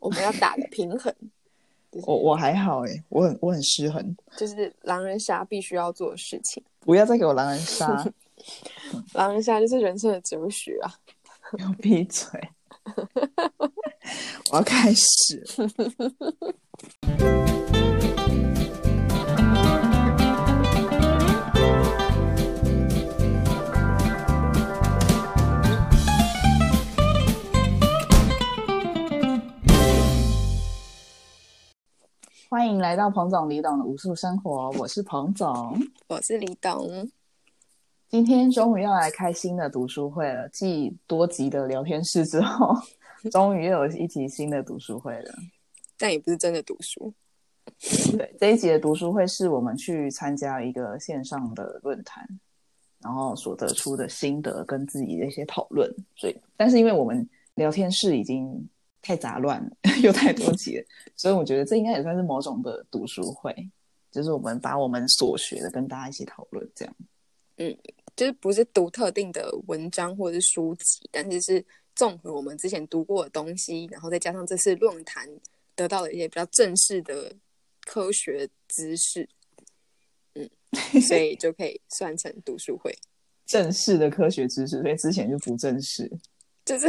我们要打的平衡。我我还好哎，我很我很失衡，就是狼人杀必须要做的事情。不要再给我狼人杀，狼人杀就是人生的哲学啊！给我闭嘴！我要开始。欢迎来到彭总李董的无数生活，我是彭总，我是李董。今天终于要来开新的读书会了，继多集的聊天室之后，终于又有一集新的读书会了。但也不是真的读书。对，这一集的读书会是我们去参加一个线上的论坛，然后所得出的心得跟自己的一些讨论。所以，但是因为我们聊天室已经。太杂乱了，又太多集，所以我觉得这应该也算是某种的读书会，就是我们把我们所学的跟大家一起讨论，这样。嗯，就是不是读特定的文章或者是书籍，但是是综合我们之前读过的东西，然后再加上这次论坛得到的一些比较正式的科学知识，嗯，所以就可以算成读书会。正式的科学知识，所以之前就不正式，就是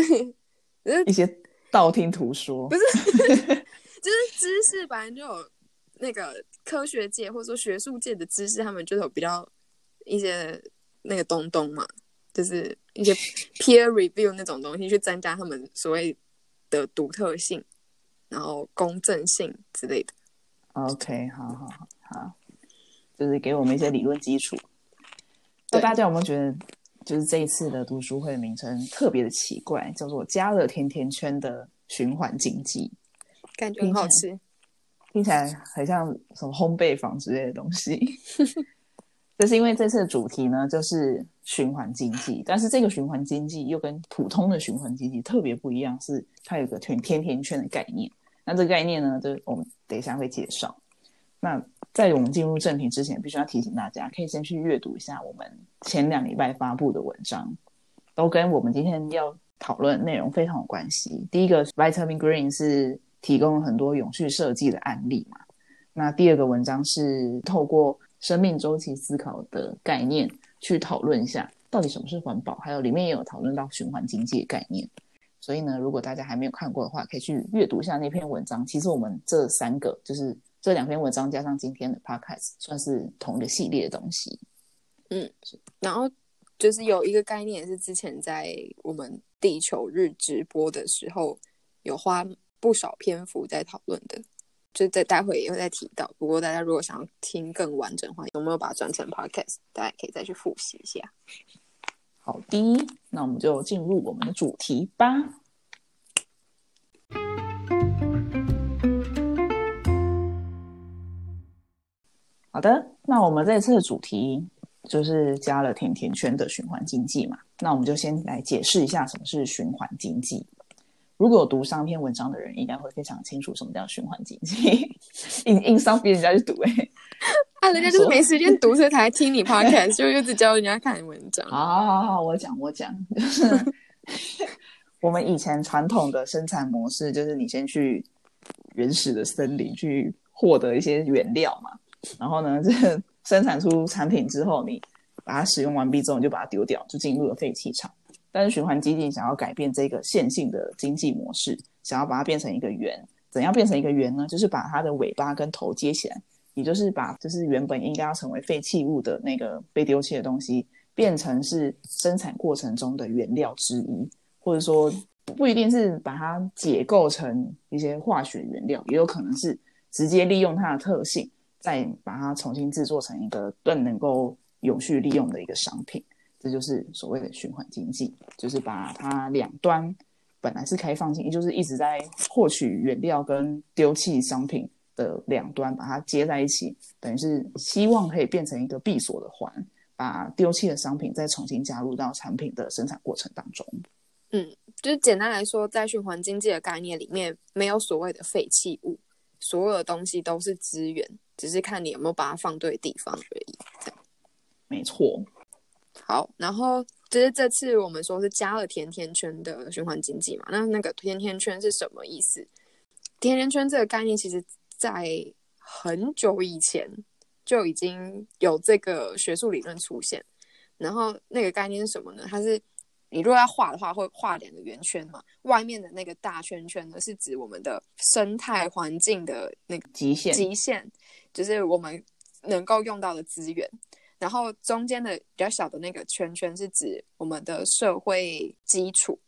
就是一些。道听途说不是，就是 知识本来就有那个科学界或者说学术界的知识，他们就有比较一些那个东东嘛，就是一些 peer review 那种东西，去增加他们所谓的独特性，然后公正性之类的。OK，好好好好，就是给我们一些理论基础。那大家有没有觉得？就是这一次的读书会名称特别的奇怪，叫做“加了甜甜圈”的循环经济，感觉很好吃，听起来很像什么烘焙坊之类的东西。这是因为这次的主题呢，就是循环经济，但是这个循环经济又跟普通的循环经济特别不一样，是它有个甜甜甜圈的概念。那这个概念呢，就我们等一下会介绍。那在我们进入正题之前，必须要提醒大家，可以先去阅读一下我们。前两礼拜发布的文章，都跟我们今天要讨论内容非常有关系。第一个，Vitamin Green 是提供了很多永续设计的案例嘛？那第二个文章是透过生命周期思考的概念去讨论一下，到底什么是环保，还有里面也有讨论到循环经济的概念。所以呢，如果大家还没有看过的话，可以去阅读一下那篇文章。其实我们这三个，就是这两篇文章加上今天的 Podcast，算是同一个系列的东西。嗯，然后就是有一个概念是之前在我们地球日直播的时候有花不少篇幅在讨论的，就在待会也会再提到。不过大家如果想要听更完整的话，有没有把它转成 podcast？大家可以再去复习一下。好的，那我们就进入我们的主题吧。好的，那我们这次的主题。就是加了甜甜圈的循环经济嘛，那我们就先来解释一下什么是循环经济。如果有读上篇文章的人，应该会非常清楚什么叫循环经济。硬硬上逼人家去读，哎，啊，人家就是没时间读，所以才听你 podcast，就一直教人家看文章。好好好好，我讲我讲，就 是我们以前传统的生产模式，就是你先去原始的森林去获得一些原料嘛，然后呢，这。生产出产品之后，你把它使用完毕之后，你就把它丢掉，就进入了废弃场。但是循环经济想要改变这个线性的经济模式，想要把它变成一个圆。怎样变成一个圆呢？就是把它的尾巴跟头接起来，也就是把就是原本应该要成为废弃物的那个被丢弃的东西，变成是生产过程中的原料之一，或者说不一定是把它解构成一些化学原料，也有可能是直接利用它的特性。再把它重新制作成一个更能够永续利用的一个商品，这就是所谓的循环经济，就是把它两端本来是开放性，也就是一直在获取原料跟丢弃商品的两端，把它接在一起，等于是希望可以变成一个闭锁的环，把丢弃的商品再重新加入到产品的生产过程当中。嗯，就是简单来说，在循环经济的概念里面，没有所谓的废弃物，所有的东西都是资源。只是看你有没有把它放对地方而已。没错。好，然后就是这次我们说是加了甜甜圈的循环经济嘛？那那个甜甜圈是什么意思？甜甜圈这个概念，其实在很久以前就已经有这个学术理论出现。然后那个概念是什么呢？它是你如果要画的话，会画两个圆圈嘛。外面的那个大圈圈呢，是指我们的生态环境的那个极限，极限就是我们能够用到的资源。然后中间的比较小的那个圈圈是指我们的社会基础。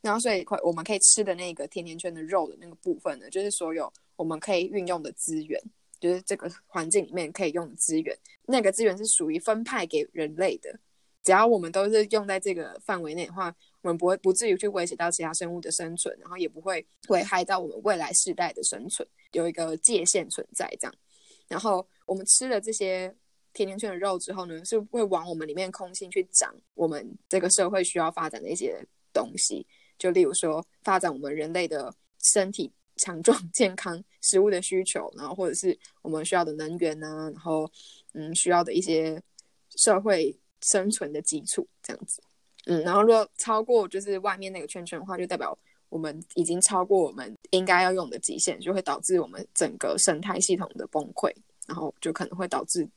然后所以会我们可以吃的那个甜甜圈的肉的那个部分呢，就是所有我们可以运用的资源，就是这个环境里面可以用的资源。那个资源是属于分派给人类的，只要我们都是用在这个范围内的话，我们不会不至于去威胁到其他生物的生存，然后也不会危害到我们未来世代的生存，有一个界限存在这样。然后我们吃了这些甜甜圈的肉之后呢，是会往我们里面空心去长我们这个社会需要发展的一些东西。就例如说，发展我们人类的身体强壮 健康、食物的需求，然后或者是我们需要的能源呢，然后嗯，需要的一些社会生存的基础这样子，嗯，然后如果超过就是外面那个圈圈的话，就代表我们已经超过我们应该要用的极限，就会导致我们整个生态系统的崩溃，然后就可能会导致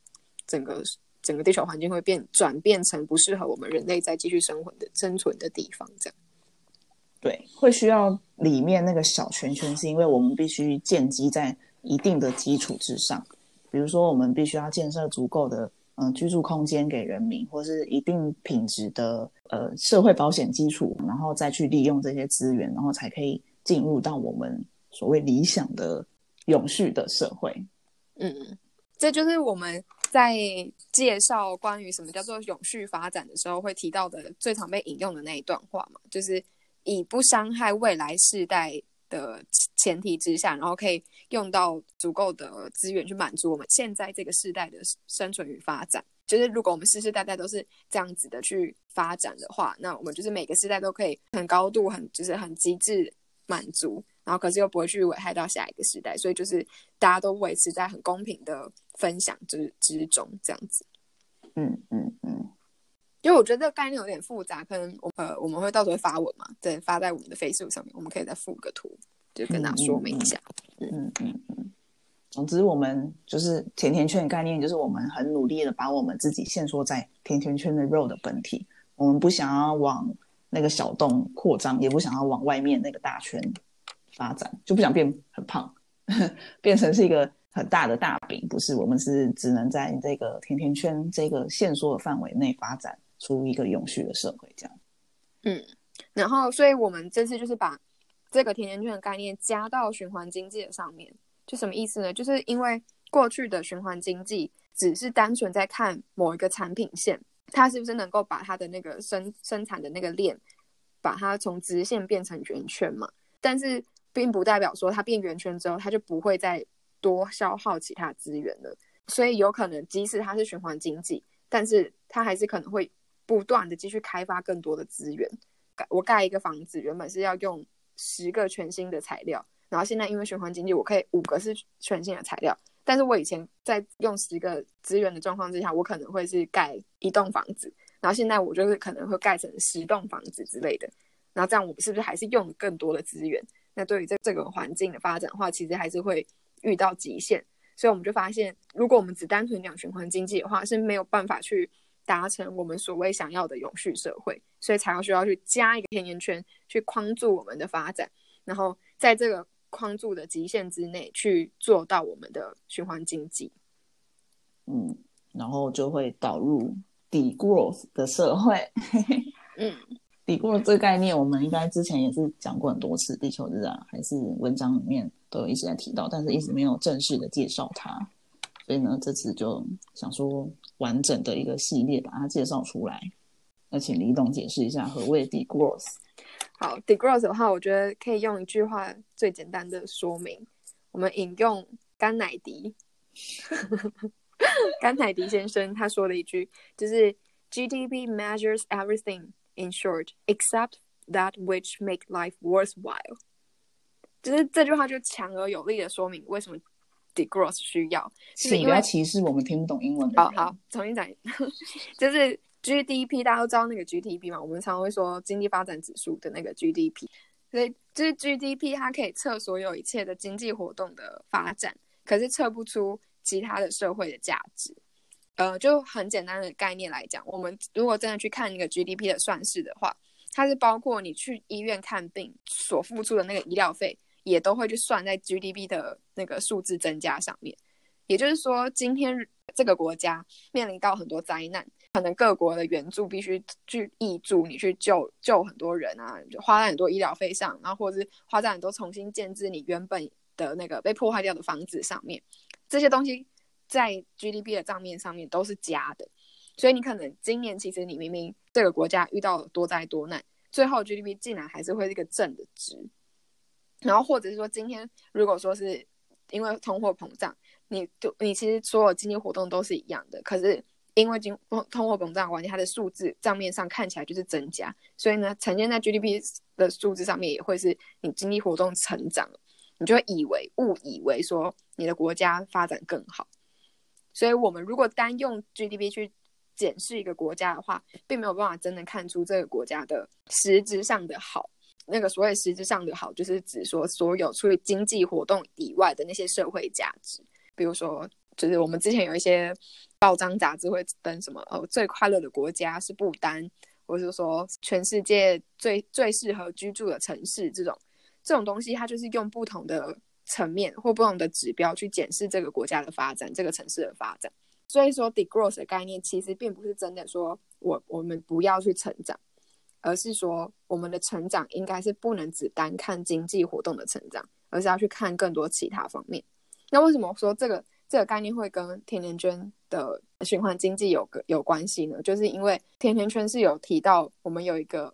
整个整个地球环境会变转变成不适合我们人类再继续生活的生存的地方这样。对，会需要里面那个小圈圈，是因为我们必须建基在一定的基础之上。比如说，我们必须要建设足够的嗯居住空间给人民，或是一定品质的呃社会保险基础，然后再去利用这些资源，然后才可以进入到我们所谓理想的永续的社会。嗯，这就是我们在介绍关于什么叫做永续发展的时候会提到的最常被引用的那一段话嘛，就是。以不伤害未来世代的前提之下，然后可以用到足够的资源去满足我们现在这个世代的生存与发展。就是如果我们世世代代都是这样子的去发展的话，那我们就是每个世代都可以很高度、很就是很极致满足，然后可是又不会去危害到下一个时代。所以就是大家都维持在很公平的分享之之中，这样子。嗯嗯嗯。因为我觉得这个概念有点复杂，可能我呃我们会到时候发文嘛，对，发在我们的 Facebook 上面，我们可以再附个图，就跟他说明一下。嗯嗯嗯。总之，我们就是甜甜圈的概念，就是我们很努力的把我们自己限缩在甜甜圈的肉的本体，我们不想要往那个小洞扩张，也不想要往外面那个大圈发展，就不想变很胖，变成是一个很大的大饼，不是？我们是只能在这个甜甜圈这个限缩的范围内发展。出一个永续的社会，这样。嗯，然后，所以我们这次就是把这个甜甜圈的概念加到循环经济的上面，就什么意思呢？就是因为过去的循环经济只是单纯在看某一个产品线，它是不是能够把它的那个生生产的那个链，把它从直线变成圆圈嘛？但是并不代表说它变圆圈之后，它就不会再多消耗其他资源了。所以有可能，即使它是循环经济，但是它还是可能会。不断的继续开发更多的资源，盖我盖一个房子，原本是要用十个全新的材料，然后现在因为循环经济，我可以五个是全新的材料。但是我以前在用十个资源的状况之下，我可能会是盖一栋房子，然后现在我就是可能会盖成十栋房子之类的。然后这样我们是不是还是用更多的资源？那对于这这个环境的发展的话，其实还是会遇到极限。所以我们就发现，如果我们只单纯讲循环经济的话，是没有办法去。达成我们所谓想要的永续社会，所以才要需要去加一个甜甜圈去框住我们的发展，然后在这个框住的极限之内去做到我们的循环经济。嗯，然后就会导入底 growth 的社会。嗯，底 growth 这个概念，我们应该之前也是讲过很多次，地球日啊，还是文章里面都有一直在提到，但是一直没有正式的介绍它。所以呢，这次就想说完整的一个系列把它介绍出来。那请李董解释一下何谓 degrowth。好，degrowth 的话，我觉得可以用一句话最简单的说明。我们引用甘乃迪，甘乃迪先生他说了一句，就是 GDP measures everything in short except that which make life worthwhile。就是这句话就强而有力的说明为什么。Degrowth 需要，是不要歧视我们听不懂英文的。好好，重新讲，就是 GDP，大家都知道那个 GDP 嘛，我们常会说经济发展指数的那个 GDP，所以就是 GDP 它可以测所有一切的经济活动的发展，可是测不出其他的社会的价值。呃，就很简单的概念来讲，我们如果真的去看一个 GDP 的算式的话，它是包括你去医院看病所付出的那个医疗费，也都会去算在 GDP 的那个数字增加上面。也就是说，今天这个国家面临到很多灾难，可能各国的援助必须去挹注，你去救救很多人啊，就花在很多医疗费上，然后或者是花在很多重新建制你原本的那个被破坏掉的房子上面，这些东西。在 GDP 的账面上面都是加的，所以你可能今年其实你明明这个国家遇到了多灾多难，最后 GDP 竟然还是会是一个正的值。然后或者是说今天如果说是因为通货膨胀，你就你其实所有经济活动都是一样的，可是因为经通货膨胀关系，它的数字账面上看起来就是增加，所以呢呈现在 GDP 的数字上面也会是你经济活动成长，你就会以为误以为说你的国家发展更好。所以，我们如果单用 GDP 去检视一个国家的话，并没有办法真的看出这个国家的实质上的好。那个所谓实质上的好，就是指说所有除了经济活动以外的那些社会价值，比如说，就是我们之前有一些报章杂志会登什么哦，最快乐的国家是不丹，或者是说全世界最最适合居住的城市这种这种东西，它就是用不同的。层面或不同的指标去检视这个国家的发展，这个城市的发展。所以说，degrowth 的概念其实并不是真的说我我们不要去成长，而是说我们的成长应该是不能只单看经济活动的成长，而是要去看更多其他方面。那为什么说这个这个概念会跟甜甜圈的循环经济有个有关系呢？就是因为甜甜圈是有提到我们有一个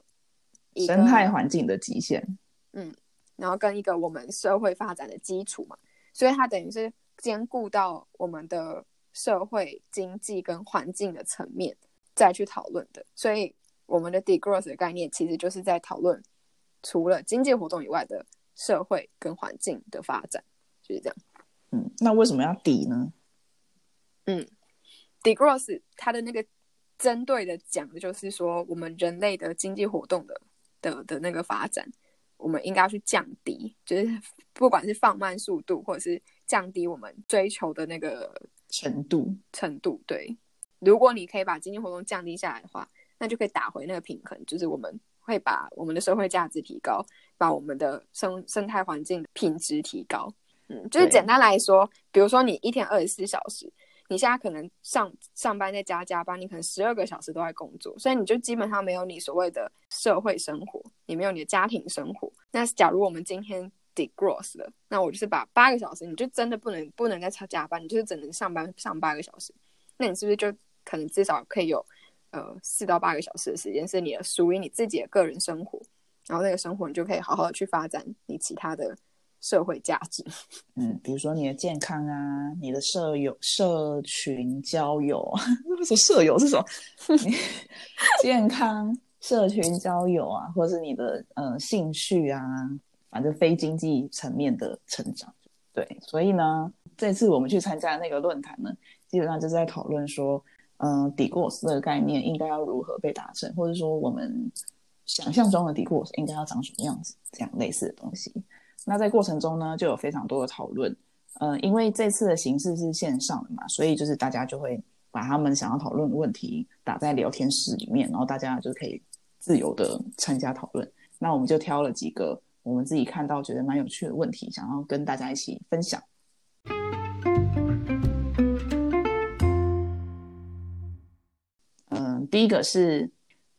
生态环境的极限，嗯。然后跟一个我们社会发展的基础嘛，所以它等于是兼顾到我们的社会经济跟环境的层面再去讨论的。所以我们的 degrowth 的概念其实就是在讨论除了经济活动以外的社会跟环境的发展，就是这样。嗯，那为什么要抵呢？嗯，degrowth 它的那个针对的讲的就是说我们人类的经济活动的的的那个发展。我们应该要去降低，就是不管是放慢速度，或者是降低我们追求的那个程度程度。对，如果你可以把经济活动降低下来的话，那就可以打回那个平衡，就是我们会把我们的社会价值提高，把我们的生生态环境品质提高。嗯，就是简单来说，比如说你一天二十四小时。你现在可能上上班再加加班，你可能十二个小时都在工作，所以你就基本上没有你所谓的社会生活，你没有你的家庭生活。那假如我们今天 degross 了，那我就是把八个小时，你就真的不能不能再超加班，你就是只能上班上八个小时。那你是不是就可能至少可以有呃四到八个小时的时间是你的属于你自己的个人生活，然后那个生活你就可以好好的去发展你其他的。社会价值，嗯，比如说你的健康啊，你的舍友、社群交友，说舍友是什么？健康、社群交友啊，或者是你的呃兴趣啊，反正非经济层面的成长。对，所以呢，这次我们去参加那个论坛呢，基本上就是在讨论说，嗯，底过斯的概念应该要如何被达成，或者说我们想象中的底过斯应该要长什么样子，这样类似的东西。那在过程中呢，就有非常多的讨论，嗯，因为这次的形式是线上的嘛，所以就是大家就会把他们想要讨论的问题打在聊天室里面，然后大家就可以自由的参加讨论。那我们就挑了几个我们自己看到觉得蛮有趣的问题，想要跟大家一起分享。第一个是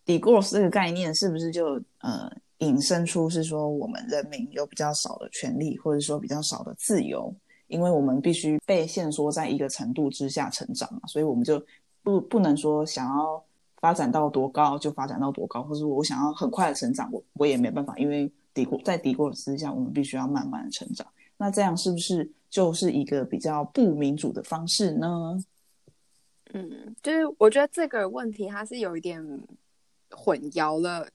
“degrowth” 这个概念是不是就呃？引申出是说，我们人民有比较少的权利，或者说比较少的自由，因为我们必须被限缩在一个程度之下成长嘛，所以我们就不不能说想要发展到多高就发展到多高，或者我想要很快的成长，我我也没办法，因为敌国在敌国的之下，我们必须要慢慢的成长。那这样是不是就是一个比较不民主的方式呢？嗯，就是我觉得这个问题它是有一点混淆了。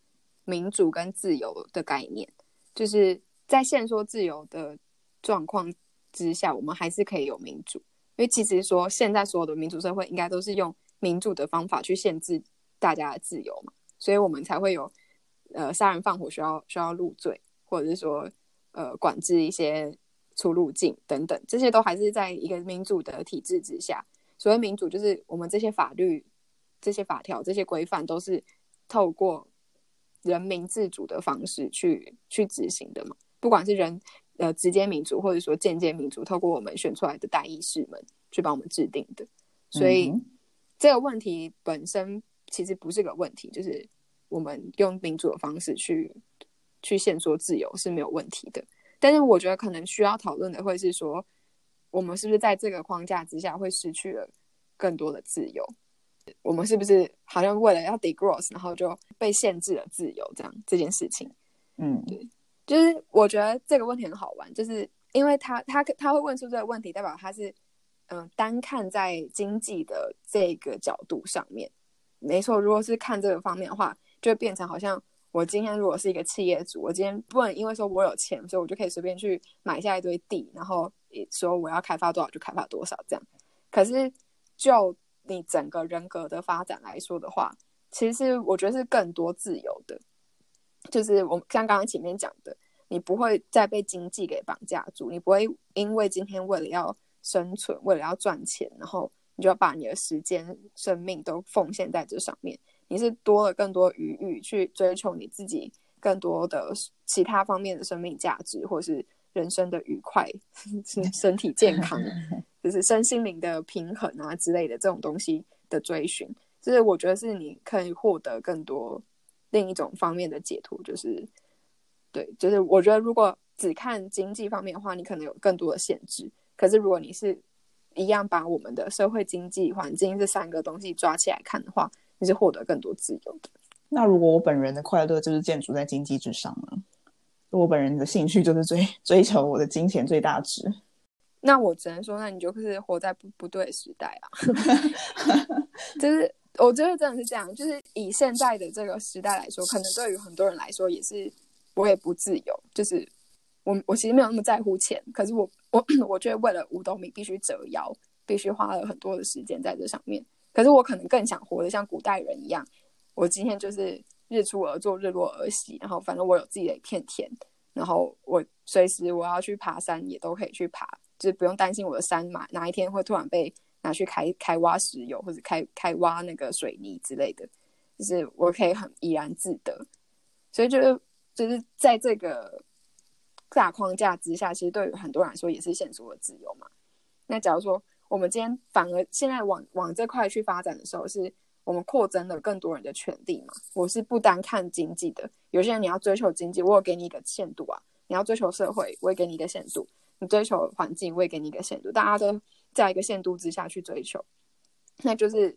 民主跟自由的概念，就是在限缩自由的状况之下，我们还是可以有民主。因为其实说现在所有的民主社会应该都是用民主的方法去限制大家的自由嘛，所以我们才会有呃杀人放火需要需要入罪，或者是说呃管制一些出入境等等，这些都还是在一个民主的体制之下。所谓民主，就是我们这些法律、这些法条、这些规范都是透过人民自主的方式去去执行的嘛。不管是人呃直接民主，或者说间接民主，透过我们选出来的代议士们去帮我们制定的。所以这个问题本身其实不是个问题，就是我们用民主的方式去去限缩自由是没有问题的。但是我觉得可能需要讨论的会是说，我们是不是在这个框架之下会失去了更多的自由？我们是不是好像为了要 degross，然后就被限制了自由？这样这件事情，嗯，对，就是我觉得这个问题很好玩，就是因为他他他会问出这个问题，代表他是嗯单看在经济的这个角度上面，没错。如果是看这个方面的话，就会变成好像我今天如果是一个企业主，我今天不能因为说我有钱，所以我就可以随便去买下一堆地，然后说我要开发多少就开发多少这样。可是就你整个人格的发展来说的话，其实我觉得是更多自由的，就是我像刚刚前面讲的，你不会再被经济给绑架住，你不会因为今天为了要生存，为了要赚钱，然后你就要把你的时间、生命都奉献在这上面。你是多了更多余裕去追求你自己更多的其他方面的生命价值，或是人生的愉快、身体健康。就是身心灵的平衡啊之类的这种东西的追寻，就是我觉得是你可以获得更多另一种方面的解脱。就是对，就是我觉得如果只看经济方面的话，你可能有更多的限制。可是如果你是一样把我们的社会经济环境这三个东西抓起来看的话，你是获得更多自由的。那如果我本人的快乐就是建筑在经济之上呢？我本人的兴趣就是追追求我的金钱最大值。那我只能说，那你就是活在不不对时代啊！就是我觉得真的是这样，就是以现在的这个时代来说，可能对于很多人来说也是我也不自由。就是我我其实没有那么在乎钱，可是我我 我觉得为了五斗米必须折腰，必须花了很多的时间在这上面。可是我可能更想活得像古代人一样，我今天就是日出而作，日落而息，然后反正我有自己的一片田，然后我随时我要去爬山也都可以去爬。就是不用担心我的山嘛，哪一天会突然被拿去开开挖石油，或者开开挖那个水泥之类的，就是我可以很怡然自得。所以就是就是在这个大框架之下，其实对于很多人来说也是限缩的自由嘛。那假如说我们今天反而现在往往这块去发展的时候，是我们扩增了更多人的权利嘛？我是不单看经济的，有些人你要追求经济，我有给你一个限度啊；你要追求社会，我也给你一个限度。你追求环境，我也给你一个限度，大家都在一个限度之下去追求，那就是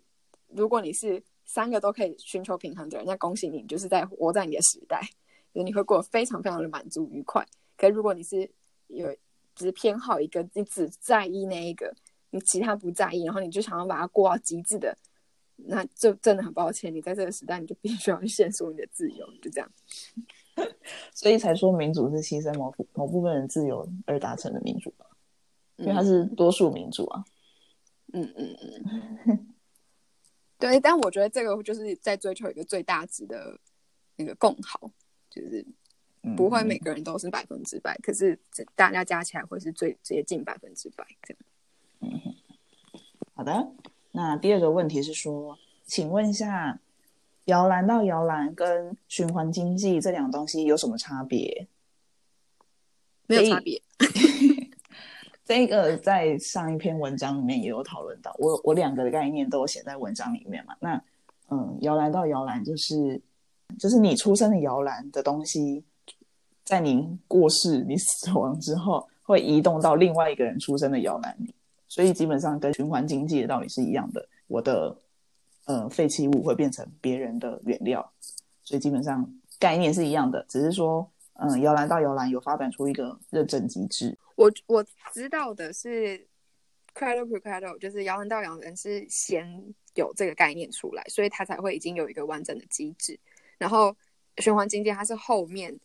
如果你是三个都可以寻求平衡的人，那恭喜你，就是在活在你的时代，你会过得非常非常的满足愉快。可如果你是有只偏好一个，你只在意那一个，你其他不在意，然后你就想要把它过到极致的，那就真的很抱歉，你在这个时代你就必须要去限缩你的自由，就这样。所以才说民主是牺牲某某部分人自由而达成的民主吧，因为它是多数民主啊。嗯嗯嗯，对。但我觉得这个就是在追求一个最大值的那个共好，就是不会每个人都是百分之百，可是大家加起来会是最接近百分之百这样。嗯，好的。那第二个问题是说，请问一下。摇篮到摇篮跟循环经济这两个东西有什么差别？没有差别。这个在上一篇文章里面也有讨论到，我我两个的概念都有写在文章里面嘛。那嗯，摇篮到摇篮就是就是你出生的摇篮的东西，在你过世、你死亡之后，会移动到另外一个人出生的摇篮里，所以基本上跟循环经济的道理是一样的。我的。呃，废弃物会变成别人的原料，所以基本上概念是一样的，只是说，嗯，摇篮到摇篮有发展出一个认证机制。我我知道的是，cradle to cradle，就是摇篮到摇篮是先有这个概念出来，所以它才会已经有一个完整的机制。然后循环经济它是后面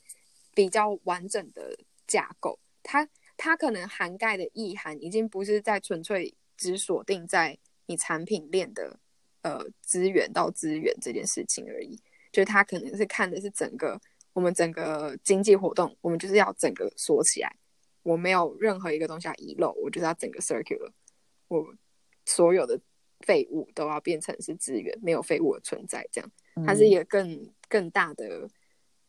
比较完整的架构，它它可能涵盖的意涵已经不是在纯粹只锁定在你产品链的。呃，资源到资源这件事情而已，就是它可能是看的是整个我们整个经济活动，我们就是要整个锁起来，我没有任何一个东西要遗漏，我就是要整个 circular，我所有的废物都要变成是资源，没有废物的存在，这样它是一个更更大的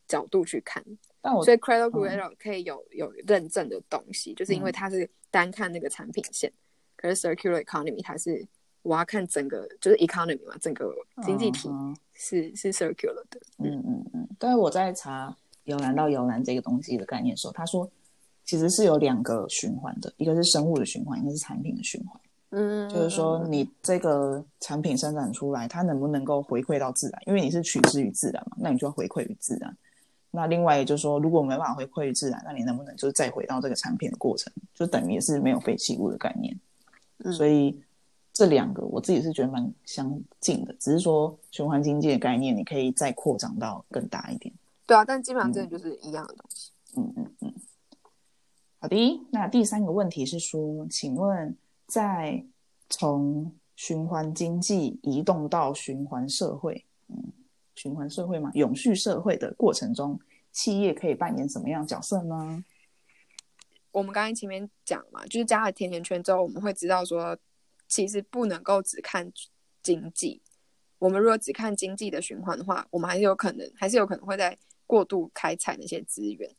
角度去看。但我所以 Cradle Cradle 可以有有认证的东西，就是因为它是单看那个产品线，可是 Circular Economy 它是我要看整个就是 economy 嘛，整个经济体嗯是是 circular 的。嗯嗯嗯，但是我在查摇篮到摇篮这个东西的概念的时候，他说其实是有两个循环的，一个是生物的循环，一个是产品的循环。嗯，就是说，你这个产品生产出来，它能不能够回馈到自然？因为你是取之于自然嘛，那你就要回馈于自然。那另外也就是说，如果没办法回馈于自然，那你能不能就是再回到这个产品的过程，就等于也是没有废弃物的概念。嗯所以这两个我自己是觉得蛮相近的，只是说循环经济的概念，你可以再扩张到更大一点。对啊，但基本上真的就是一样的东西。嗯嗯嗯。好的，那第三个问题是说，请问在从循环经济移动到循环社会，嗯，循环社会嘛，永续社会的过程中，企业可以扮演什么样角色呢？我们刚才前面讲嘛，就是加了甜甜圈之后，我们会知道说，其实不能够只看经济。我们如果只看经济的循环的话，我们还是有可能，还是有可能会在过度开采那些资源。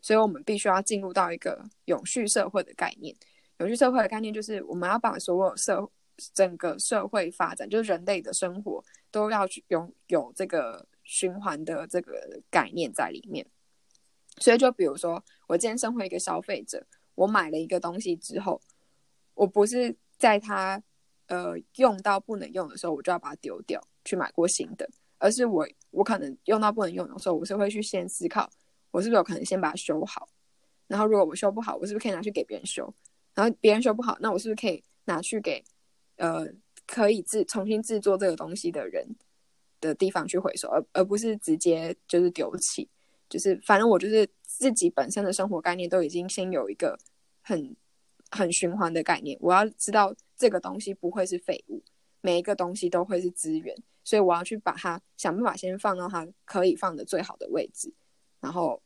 所以我们必须要进入到一个永续社会的概念。永续社会的概念就是，我们要把所有社整个社会发展，就是人类的生活，都要去有有这个循环的这个概念在里面。所以，就比如说，我今天身为一个消费者，我买了一个东西之后，我不是在它呃用到不能用的时候，我就要把它丢掉，去买过新的，而是我我可能用到不能用的时候，我是会去先思考，我是不是有可能先把它修好，然后如果我修不好，我是不是可以拿去给别人修，然后别人修不好，那我是不是可以拿去给呃可以制重新制作这个东西的人的地方去回收，而而不是直接就是丢弃。就是反正我就是自己本身的生活概念都已经先有一个很很循环的概念，我要知道这个东西不会是废物，每一个东西都会是资源，所以我要去把它想办法先放到它可以放的最好的位置。然后，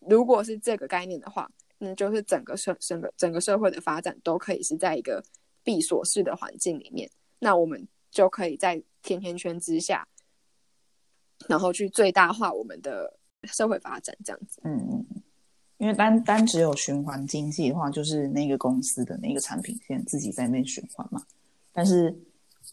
如果是这个概念的话，那就是整个社整个整个社会的发展都可以是在一个闭锁式的环境里面，那我们就可以在甜甜圈之下，然后去最大化我们的。社会发展这样子，嗯嗯，因为单单只有循环经济的话，就是那个公司的那个产品线自己在那循环嘛。但是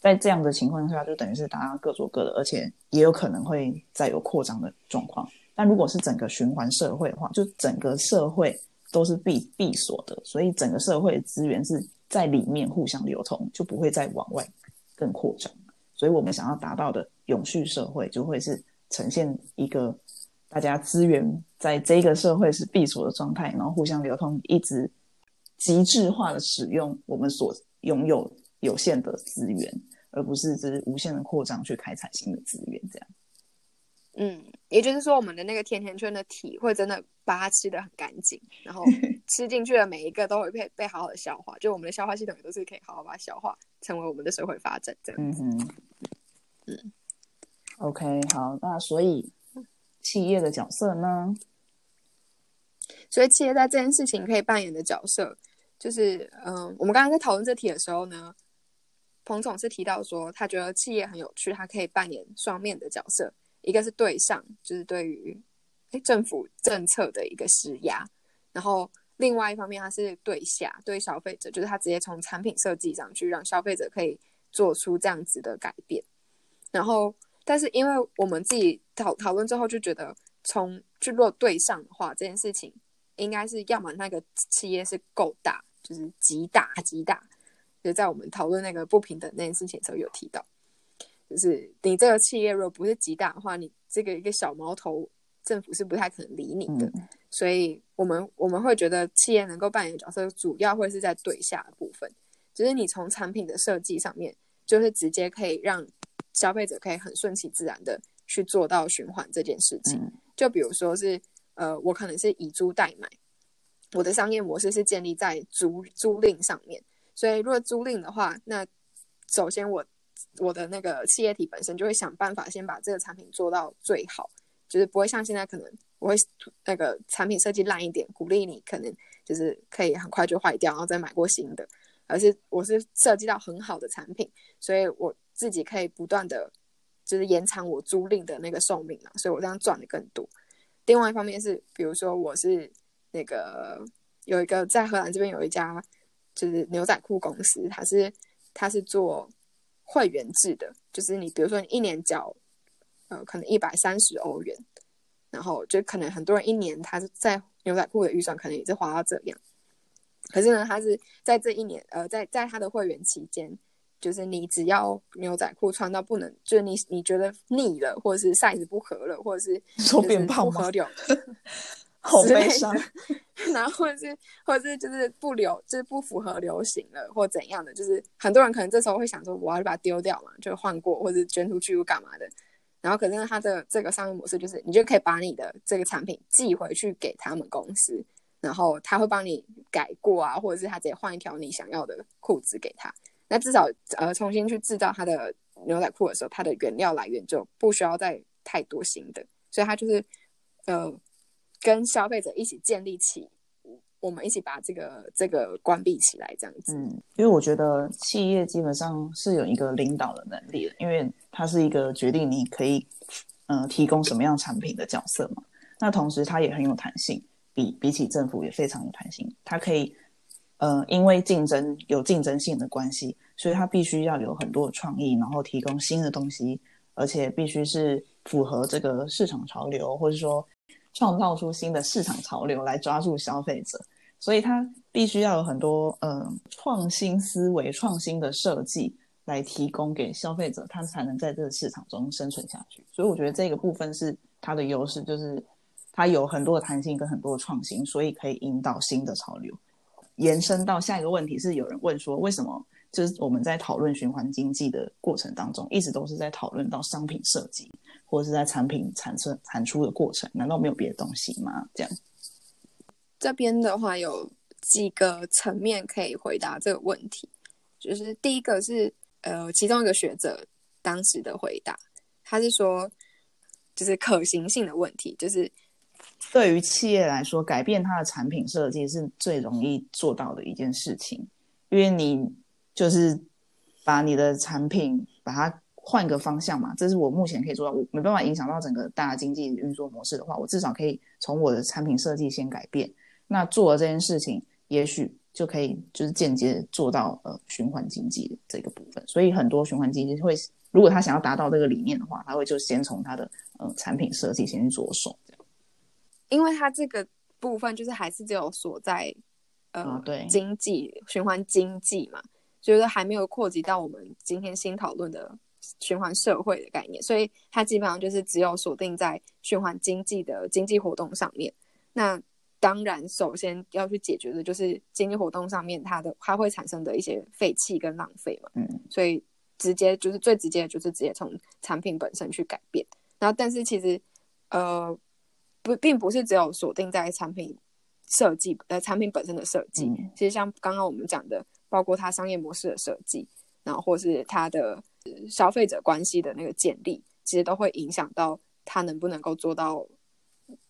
在这样的情况下，就等于是大家各做各的，而且也有可能会再有扩张的状况。但如果是整个循环社会的话，就整个社会都是闭闭锁的，所以整个社会资源是在里面互相流通，就不会再往外更扩张。所以我们想要达到的永续社会，就会是呈现一个。大家资源在这个社会是闭锁的状态，然后互相流通，一直极致化的使用我们所拥有有限的资源，而不是只无限的扩张去开采新的资源。这样，嗯，也就是说，我们的那个甜甜圈的体会真的把它吃的很干净，然后 吃进去的每一个都会被被好好的消化，就我们的消化系统也都是可以好好把它消化，成为我们的社会发展这样。嗯哼，嗯，OK，好，那所以。企业的角色呢？所以企业在这件事情可以扮演的角色，就是嗯，我们刚刚在讨论这题的时候呢，彭总是提到说，他觉得企业很有趣，他可以扮演双面的角色，一个是对上，就是对于政府政策的一个施压，然后另外一方面，它是对下，对消费者，就是他直接从产品设计上去让消费者可以做出这样子的改变，然后。但是，因为我们自己讨讨论之后，就觉得从去落对上的话，这件事情应该是要么那个企业是够大，就是极大极大。就在我们讨论那个不平等那件事情的时候，有提到，就是你这个企业如果不是极大的话，你这个一个小毛头，政府是不太可能理你的。嗯、所以，我们我们会觉得企业能够扮演的角色，主要会是在对下的部分，就是你从产品的设计上面，就是直接可以让。消费者可以很顺其自然的去做到循环这件事情。就比如说是，呃，我可能是以租代买，我的商业模式是建立在租租赁上面。所以，如果租赁的话，那首先我我的那个企业体本身就会想办法先把这个产品做到最好，就是不会像现在可能我会那个产品设计烂一点，鼓励你可能就是可以很快就坏掉，然后再买过新的，而是我是设计到很好的产品，所以我自己可以不断的，就是延长我租赁的那个寿命嘛，所以我这样赚的更多。另外一方面是，比如说我是那个有一个在荷兰这边有一家就是牛仔裤公司，它是它是做会员制的，就是你比如说你一年缴呃可能一百三十欧元，然后就可能很多人一年他在牛仔裤的预算可能也是花到这样，可是呢，他是在这一年呃在在他的会员期间。就是你只要牛仔裤穿到不能，就是你你觉得腻了，或者是 size 不合了，或者是说变胖不合流，好悲伤。然后是或者是就是不流，就是不符合流行了，或怎样的，就是很多人可能这时候会想说，我要把它丢掉嘛，就换过或者捐出去或干嘛的。然后可是他的这个商业模式就是，你就可以把你的这个产品寄回去给他们公司，然后他会帮你改过啊，或者是他直接换一条你想要的裤子给他。那至少呃重新去制造它的牛仔裤的时候，它的原料来源就不需要再太多新的，所以它就是呃跟消费者一起建立起，我们一起把这个这个关闭起来这样子。嗯，因为我觉得企业基本上是有一个领导的能力的，因为它是一个决定你可以嗯提供什么样产品的角色嘛。那同时它也很有弹性，比比起政府也非常有弹性，它可以。呃，因为竞争有竞争性的关系，所以它必须要有很多创意，然后提供新的东西，而且必须是符合这个市场潮流，或者说创造出新的市场潮流来抓住消费者。所以它必须要有很多嗯创新思维、创新的设计来提供给消费者，它才能在这个市场中生存下去。所以我觉得这个部分是它的优势，就是它有很多的弹性跟很多的创新，所以可以引导新的潮流。延伸到下一个问题是，有人问说，为什么就是我们在讨论循环经济的过程当中，一直都是在讨论到商品设计，或者是在产品产生产出的过程，难道没有别的东西吗？这样，这边的话有几个层面可以回答这个问题，就是第一个是呃，其中一个学者当时的回答，他是说，就是可行性的问题，就是。对于企业来说，改变它的产品设计是最容易做到的一件事情，因为你就是把你的产品把它换个方向嘛，这是我目前可以做到。我没办法影响到整个大经济运作模式的话，我至少可以从我的产品设计先改变。那做了这件事情，也许就可以就是间接做到呃循环经济这个部分。所以很多循环经济会，如果他想要达到这个理念的话，他会就先从他的呃产品设计先去着手。因为它这个部分就是还是只有锁在呃对经济循环经济嘛，就是还没有扩及到我们今天新讨论的循环社会的概念，所以它基本上就是只有锁定在循环经济的经济活动上面。那当然，首先要去解决的就是经济活动上面它的它会产生的一些废气跟浪费嘛。嗯，所以直接就是最直接的就是直接从产品本身去改变。然后，但是其实呃。不，并不是只有锁定在产品设计，呃，产品本身的设计。其实像刚刚我们讲的，包括它商业模式的设计，然后或是它的消费者关系的那个建立，其实都会影响到它能不能够做到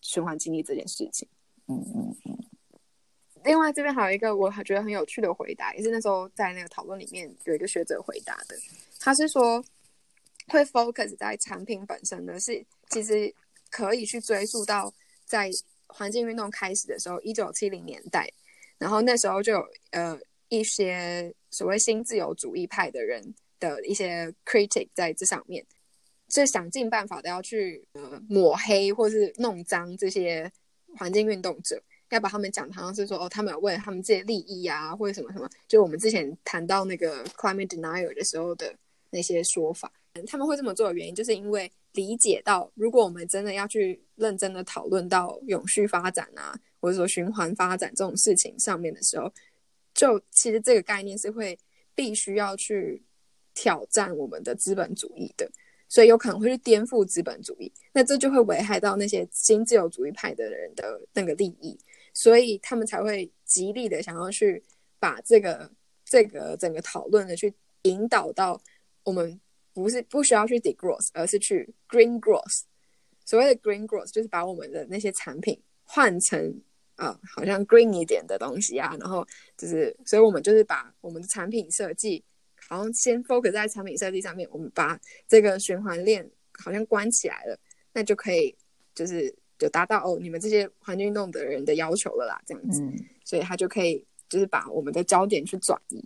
循环经济这件事情。嗯嗯嗯。另外，这边还有一个我觉得很有趣的回答，也是那时候在那个讨论里面有一个学者回答的，他是说会 focus 在产品本身的是其实。可以去追溯到在环境运动开始的时候，一九七零年代，然后那时候就有呃一些所谓新自由主义派的人的一些 critic 在这上面，就想尽办法的要去呃抹黑或是弄脏这些环境运动者，要把他们讲好像是说哦，他们有为了他们自己利益啊，或者什么什么，就我们之前谈到那个 climate denial 的时候的那些说法，他们会这么做的原因，就是因为。理解到，如果我们真的要去认真的讨论到永续发展啊，或者说循环发展这种事情上面的时候，就其实这个概念是会必须要去挑战我们的资本主义的，所以有可能会去颠覆资本主义，那这就会危害到那些新自由主义派的人的那个利益，所以他们才会极力的想要去把这个这个整个讨论的去引导到我们。不是不需要去 degrowth，而是去 green growth。所谓的 green growth 就是把我们的那些产品换成呃好像 green 一点的东西啊，然后就是，所以我们就是把我们的产品设计，好像先 focus 在产品设计上面，我们把这个循环链好像关起来了，那就可以就是就达到哦你们这些环境运动的人的要求了啦，这样子。嗯所以他就可以就是把我们的焦点去转移。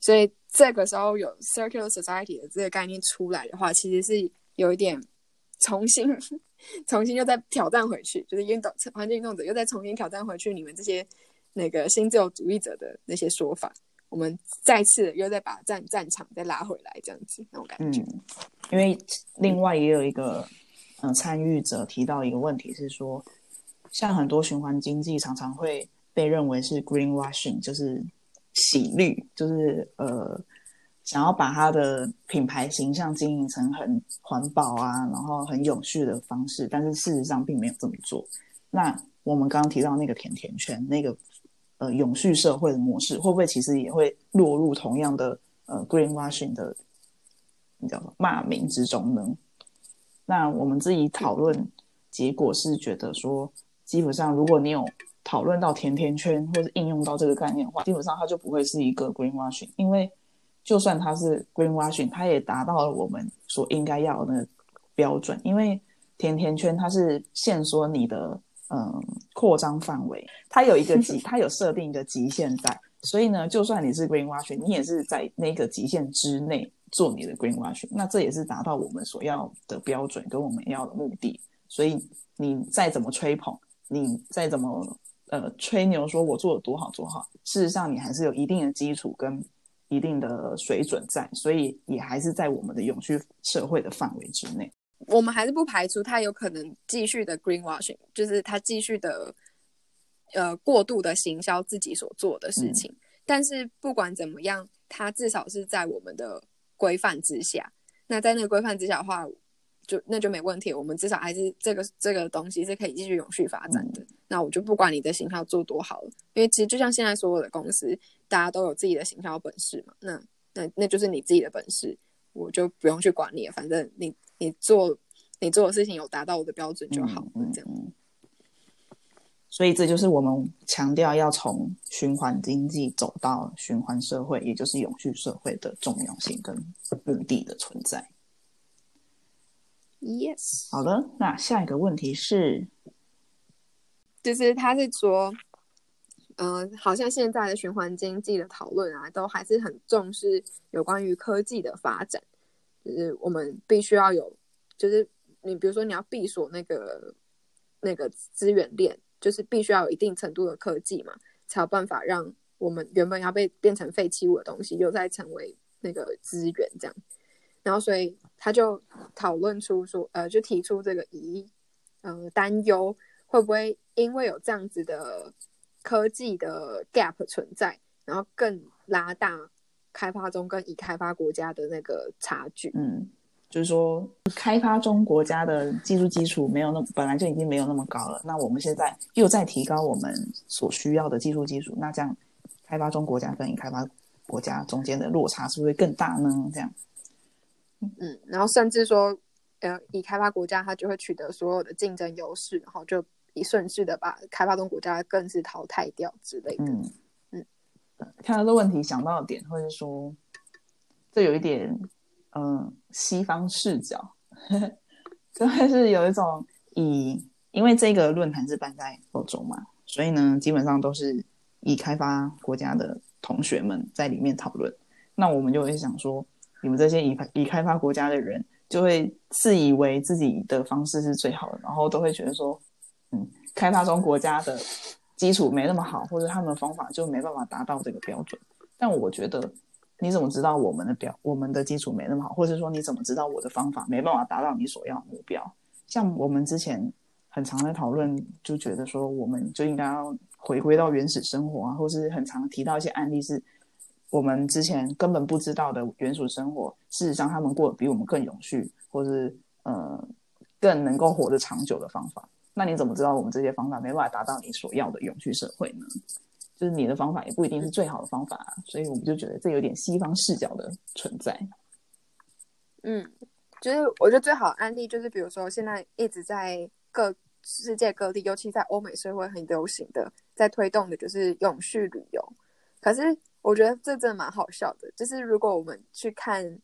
所以这个时候有 circular society 的这个概念出来的话，其实是有一点重新重新又再挑战回去，就是运动环境运动者又再重新挑战回去你们这些那个新自由主义者的那些说法。我们再次又再把战战场再拉回来，这样子那种感觉。嗯，因为另外也有一个嗯、呃参与者提到一个问题是说，像很多循环经济常常会被认为是 greenwashing，就是洗绿，就是呃想要把它的品牌形象经营成很环保啊，然后很永续的方式，但是事实上并没有这么做。那我们刚刚提到那个甜甜圈，那个呃永续社会的模式，会不会其实也会落入同样的呃 greenwashing 的你叫什么骂名之中呢？那我们自己讨论结果是觉得说，基本上如果你有讨论到甜甜圈或者应用到这个概念的话，基本上它就不会是一个 greenwashing，因为就算它是 greenwashing，它也达到了我们所应该要的那个标准，因为甜甜圈它是限缩你的嗯扩张范围，它有一个极，它有设定一个极限在，所以呢，就算你是 greenwashing，你也是在那个极限之内做你的 greenwashing，那这也是达到我们所要的标准跟我们要的目的。所以你再怎么吹捧，你再怎么呃吹牛说我做的多好多好，事实上你还是有一定的基础跟一定的水准在，所以也还是在我们的永续社会的范围之内。我们还是不排除它有可能继续的 greenwashing，就是它继续的呃过度的行销自己所做的事情。但是不管怎么样，它至少是在我们的规范之下。那在那个规范之下的话，就那就没问题。我们至少还是这个这个东西是可以继续永续发展的。那我就不管你的行销做多好了，因为其实就像现在所有的公司，大家都有自己的行销本事嘛。那那那就是你自己的本事，我就不用去管你了。反正你你做你做的事情有达到我的标准就好了，这样。嗯所以这就是我们强调要从循环经济走到循环社会，也就是永续社会的重要性跟目的的存在。Yes，好的，那下一个问题是，就是他是说，嗯、好像现在的循环经济的讨论啊，都还是很重视有关于科技的发展，就是我们必须要有，就是你比如说你要闭锁那个那个资源链，就是必须要有一定程度的科技嘛，才有办法让我们原本要被变成废弃物的东西，又再成为那个资源这样。然后所以他就讨论出说，呃，就提出这个疑，呃，担忧会不会因为有这样子的科技的 gap 存在，然后更拉大开发中跟已开发国家的那个差距。嗯，就是说开发中国家的技术基础没有那本来就已经没有那么高了，那我们现在又在提高我们所需要的技术基础，那这样开发中国家跟已开发国家中间的落差是不是会更大呢？这样，嗯，然后甚至说，呃，已开发国家它就会取得所有的竞争优势，然后就以顺势的把开发中国家更是淘汰掉之类的。嗯嗯，看到这问题想到的点，或者说这有一点嗯西方视角，就会是有一种以因为这个论坛是办在欧洲嘛，所以呢，基本上都是以开发国家的同学们在里面讨论。那我们就会想说，你们这些已已开发国家的人，就会自以为自己的方式是最好的，然后都会觉得说，嗯，开发中国家的基础没那么好，或者他们的方法就没办法达到这个标准。但我觉得，你怎么知道我们的标我们的基础没那么好，或者说你怎么知道我的方法没办法达到你所要的目标？像我们之前很常在讨论，就觉得说我们就应该要回归到原始生活啊，或是很常提到一些案例是。我们之前根本不知道的原始生活，事实上他们过得比我们更永续，或是呃更能够活得长久的方法。那你怎么知道我们这些方法没办法达到你所要的永续社会呢？就是你的方法也不一定是最好的方法、所以我们就觉得这有点西方视角的存在。嗯，就是我觉得最好的案例就是，比如说现在一直在各世界各地，尤其在欧美社会很流行的，在推动的就是永续旅游。可是我觉得这真的蛮好笑的，就是如果我们去看，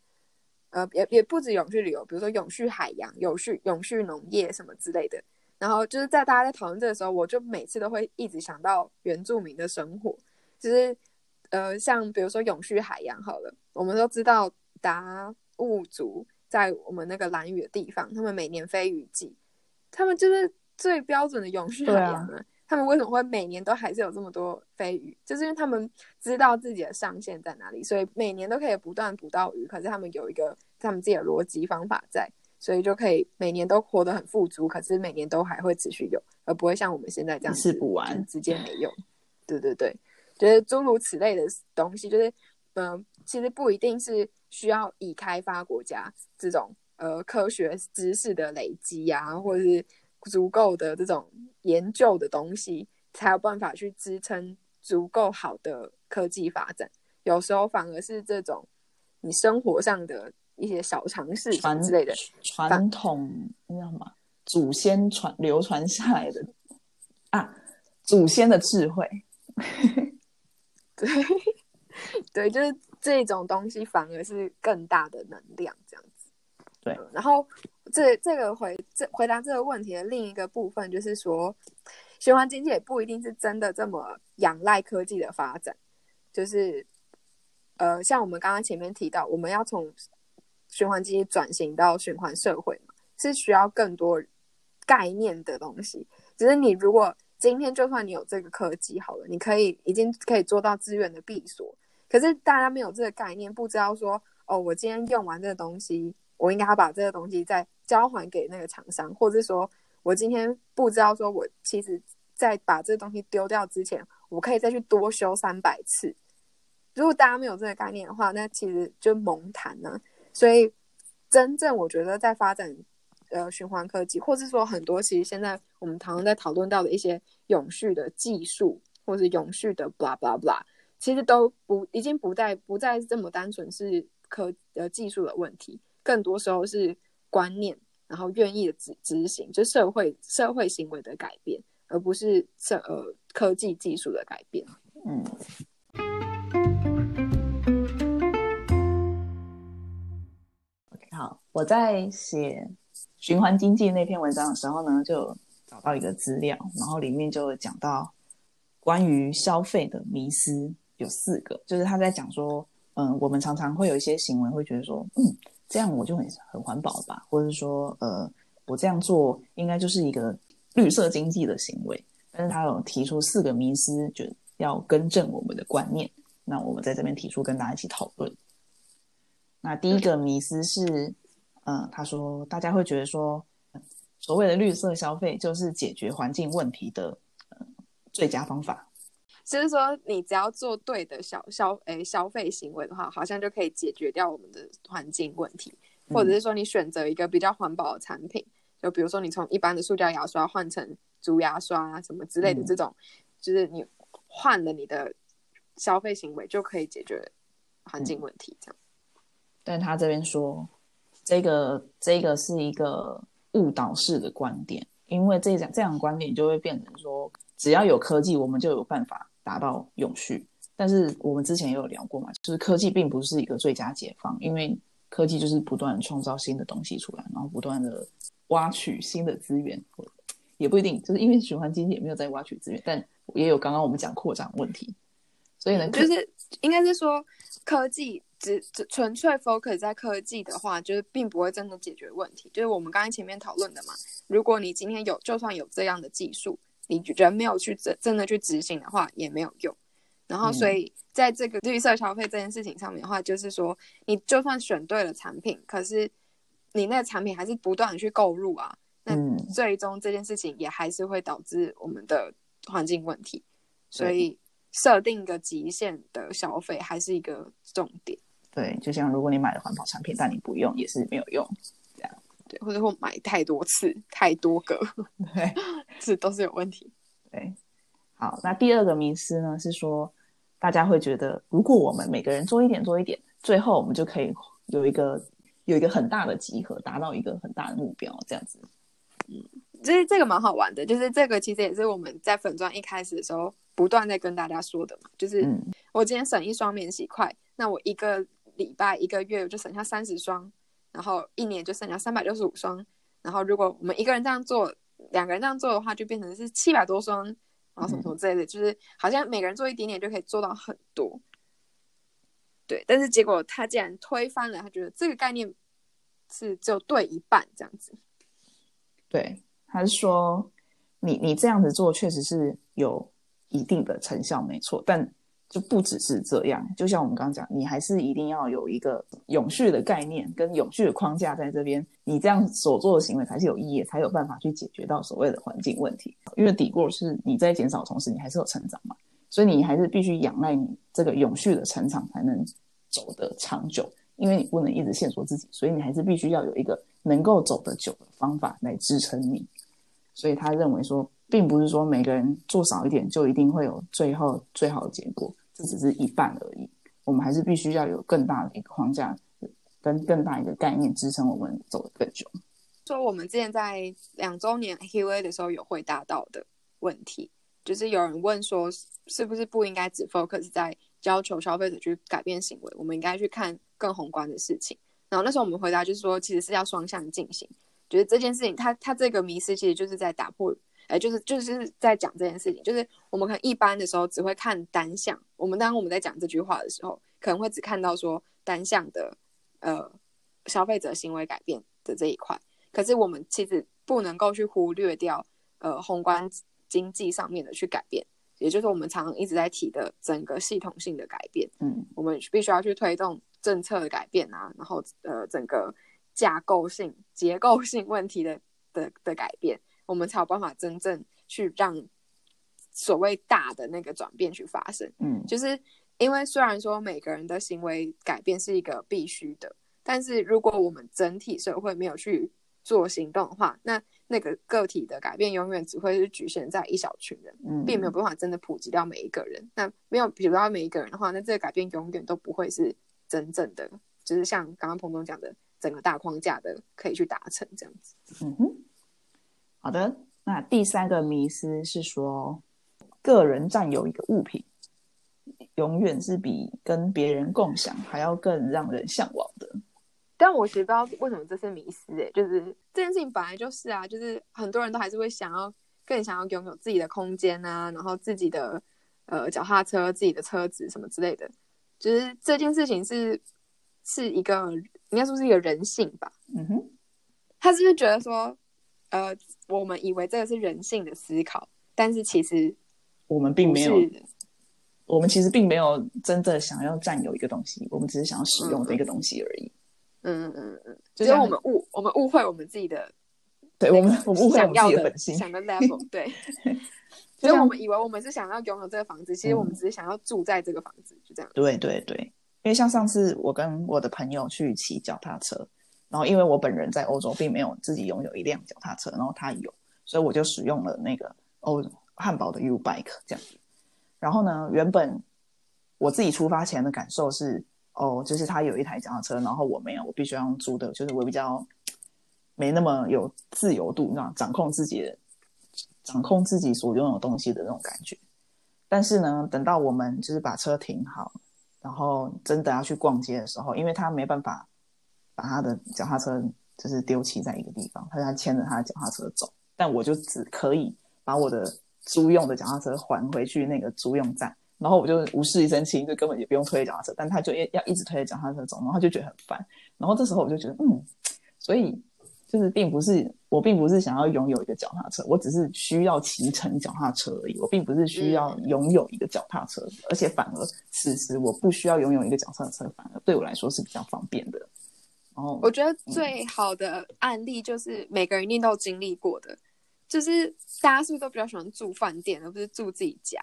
呃，也也不止永续旅游，比如说永续海洋、永续永续农业什么之类的。然后就是在大家在讨论这个时候，我就每次都会一直想到原住民的生活，就是呃，像比如说永续海洋好了，我们都知道达悟族。在我们那个蓝雨的地方，他们每年飞雨季，他们就是最标准的永续海洋啊。他们为什么会每年都还是有这么多飞鱼？就是因为他们知道自己的上限在哪里，所以每年都可以不断捕到鱼。可是他们有一个他们自己的逻辑方法在，所以就可以每年都活得很富足。可是每年都还会持续有，而不会像我们现在这样吃不完，直接没用。对对对，就是诸如此类的东西，就是嗯，其实不一定是。需要以开发国家这种呃科学知识的累积啊，或者是足够的这种研究的东西，才有办法去支撑足够好的科技发展。有时候反而是这种你生活上的一些小尝试之类的传统，你知道吗？祖先传流传下来的啊，祖先的智慧。对，对，就是。这种东西反而是更大的能量，这样子。对，然后这这个回这回答这个问题的另一个部分就是说，循环经济也不一定是真的这么仰赖科技的发展。就是呃，像我们刚刚前面提到，我们要从循环经济转型到循环社会嘛，是需要更多概念的东西。只是你如果今天就算你有这个科技好了，你可以已经可以做到资源的闭锁。可是大家没有这个概念，不知道说哦，我今天用完这个东西，我应该要把这个东西再交还给那个厂商，或者说我今天不知道说我其实，在把这个东西丢掉之前，我可以再去多修三百次。如果大家没有这个概念的话，那其实就蒙谈呢。所以真正我觉得在发展呃循环科技，或是说很多其实现在我们常常在讨论到的一些永续的技术，或是永续的 blah blah blah。其实都不已经不再不再这么单纯是科呃技术的问题，更多时候是观念，然后愿意的执执行，就社会社会行为的改变，而不是社呃科技技术的改变。嗯。好，我在写循环经济那篇文章的时候呢，就找到一个资料，然后里面就讲到关于消费的迷思。有四个，就是他在讲说，嗯，我们常常会有一些行为，会觉得说，嗯，这样我就很很环保吧，或者说，呃，我这样做应该就是一个绿色经济的行为。但是他有提出四个迷思，就要更正我们的观念。那我们在这边提出跟大家一起讨论。那第一个迷思是，嗯，他说大家会觉得说，所谓的绿色消费就是解决环境问题的最佳方法。就是说，你只要做对的消消诶消费行为的话，好像就可以解决掉我们的环境问题，或者是说你选择一个比较环保的产品，就比如说你从一般的塑胶牙刷换成竹牙刷啊什么之类的这种，就是你换了你的消费行为就可以解决环境问题，这样。但他这边说，这个这个是一个误导式的观点，因为这样这样观点就会变成说，只要有科技，我们就有办法。达到永续，但是我们之前也有聊过嘛，就是科技并不是一个最佳解方，因为科技就是不断创造新的东西出来，然后不断的挖取新的资源，也不一定，就是因为循环经济也没有在挖取资源，但也有刚刚我们讲扩展问题，所以呢，就是应该是说科技只只纯粹 focus 在科技的话，就是并不会真的解决问题，就是我们刚才前面讨论的嘛，如果你今天有就算有这样的技术。你人没有去真真的去执行的话也没有用，然后所以在这个绿色消费这件事情上面的话，就是说你就算选对了产品，可是你那个产品还是不断的去购入啊，那最终这件事情也还是会导致我们的环境问题，所以设定一个极限的消费还是一个重点。对，就像如果你买了环保产品，但你不用也是没有用。这样对，或者说买太多次、太多个，对，这都是有问题。对，好，那第二个迷思呢，是说大家会觉得，如果我们每个人做一点、做一点，最后我们就可以有一个有一个很大的集合，达到一个很大的目标，这样子。就是这个蛮好玩的，就是这个其实也是我们在粉钻一开始的时候不断在跟大家说的嘛，就是嗯我今天省一双免洗筷，那我一个礼拜一个月我就省下三十双，然后一年就剩下三百六十五双，然后如果我们一个人这样做，两个人这样做的话，就变成是七百多双，然后什么什么之类的，就是好像每个人做一点点就可以做到很多。对，但是结果他竟然推翻了，他觉得这个概念是只有对一半这样子。对，他是说你你这样子做确实是有一定的成效，没错，但就不只是这样。就像我们刚刚讲，你还是一定要有一个永续的概念跟永续的框架在这边，你这样所做的行为才是有意义，才有办法去解决到所谓的环境问题。因为底过是你在减少，同时你还是有成长嘛，所以你还是必须仰赖你这个永续的成长才能走得长久。因为你不能一直限缩自己，所以你还是必须要有一个能够走得久的方法来支撑你。所以他认为说，并不是说每个人做少一点就一定会有最后最好的结果，这只是一半而已。我们还是必须要有更大的一个框架跟更大一个概念支撑我们走得更久。说我们之前在两周年 Q&A 的时候有回答到的问题，就是有人问说，是不是不应该只 focus 在要求消费者去改变行为，我们应该去看更宏观的事情。然后那时候我们回答就是说，其实是要双向进行，就是这件事情，它它这个迷失其实就是在打破，哎，就是就是在讲这件事情，就是我们可能一般的时候只会看单向，我们当我们在讲这句话的时候，可能会只看到说单向的呃消费者行为改变的这一块，可是我们其实不能够去忽略掉呃宏观经济上面的去改变，也就是我们常常一直在提的整个系统性的改变。嗯。我们必须要去推动政策的改变啊，然后呃整个架构性、结构性问题的的的改变，我们才有办法真正去让所谓大的那个转变去发生。嗯就是因为虽然说每个人的行为改变是一个必须的，但是如果我们整体社会没有去做行动的话，那那个个体的改变永远只会是局限在一小群人。嗯，并没有办法真的普及到每一个人。那没有普及到每一个人的话，那这个改变永远都不会是真正的，就是像刚刚彭总讲的，整个大框架的可以去达成这样子。嗯哼，好的。那第三个迷思是说，个人占有一个物品，永远是比跟别人共享还要更让人向往的。但我其实不知道为什么这是迷思哎、就是这件事情本来就是啊，就是很多人都还是会想要更想要拥有自己的空间啊，然后自己的呃脚踏车、自己的车子什么之类的，就是这件事情是是一个应该说是一个人性吧，嗯哼，他是不是觉得说，呃，我们以为这个是人性的思考，但是其实我们并没有，我们其实并没有真的想要占有一个东西，我们只是想要使用这个东西而已。嗯嗯嗯，就像只有我们误我们误会我们自己的对我们，我们误会我们自己的 本性。想的 level，对。所以我们以为我们是想要拥有这个房子，其实我们嗯只是想要住在这个房子，就这样。对对对，因为像上次我跟我的朋友去骑脚踏车，然后因为我本人在欧洲并没有自己拥有一辆脚踏车，然后他有，所以我就使用了那个欧汉堡的 U Bike 这样子。然后呢，原本我自己出发前的感受是，哦，就是他有一台脚踏车，然后我没有，我必须要用租的，就是我比较没那么有自由度，那掌控自己掌控自己所拥有东西的那种感觉。但是呢，等到我们就是把车停好，然后真的要去逛街的时候，因为他没办法把他的脚踏车就是丢弃在一个地方，他他牵着他的脚踏车走，但我就只可以把我的租用的脚踏车还回去那个租用站，然后我就无事一身轻，就根本也不用推脚踏车，但他就要要一直推着脚踏车走，然后他就觉得很烦，然后这时候我就觉得，嗯，所以就是并不是我并不是想要拥有一个脚踏车，我只是需要骑乘脚踏车而已，我并不是需要拥有一个脚踏车，而且反而此时我不需要拥有一个脚踏车，反而对我来说是比较方便的。我觉得最好的案例就是每个人一定都经历过的，就是大家是不是都比较喜欢住饭店，而不是住自己家？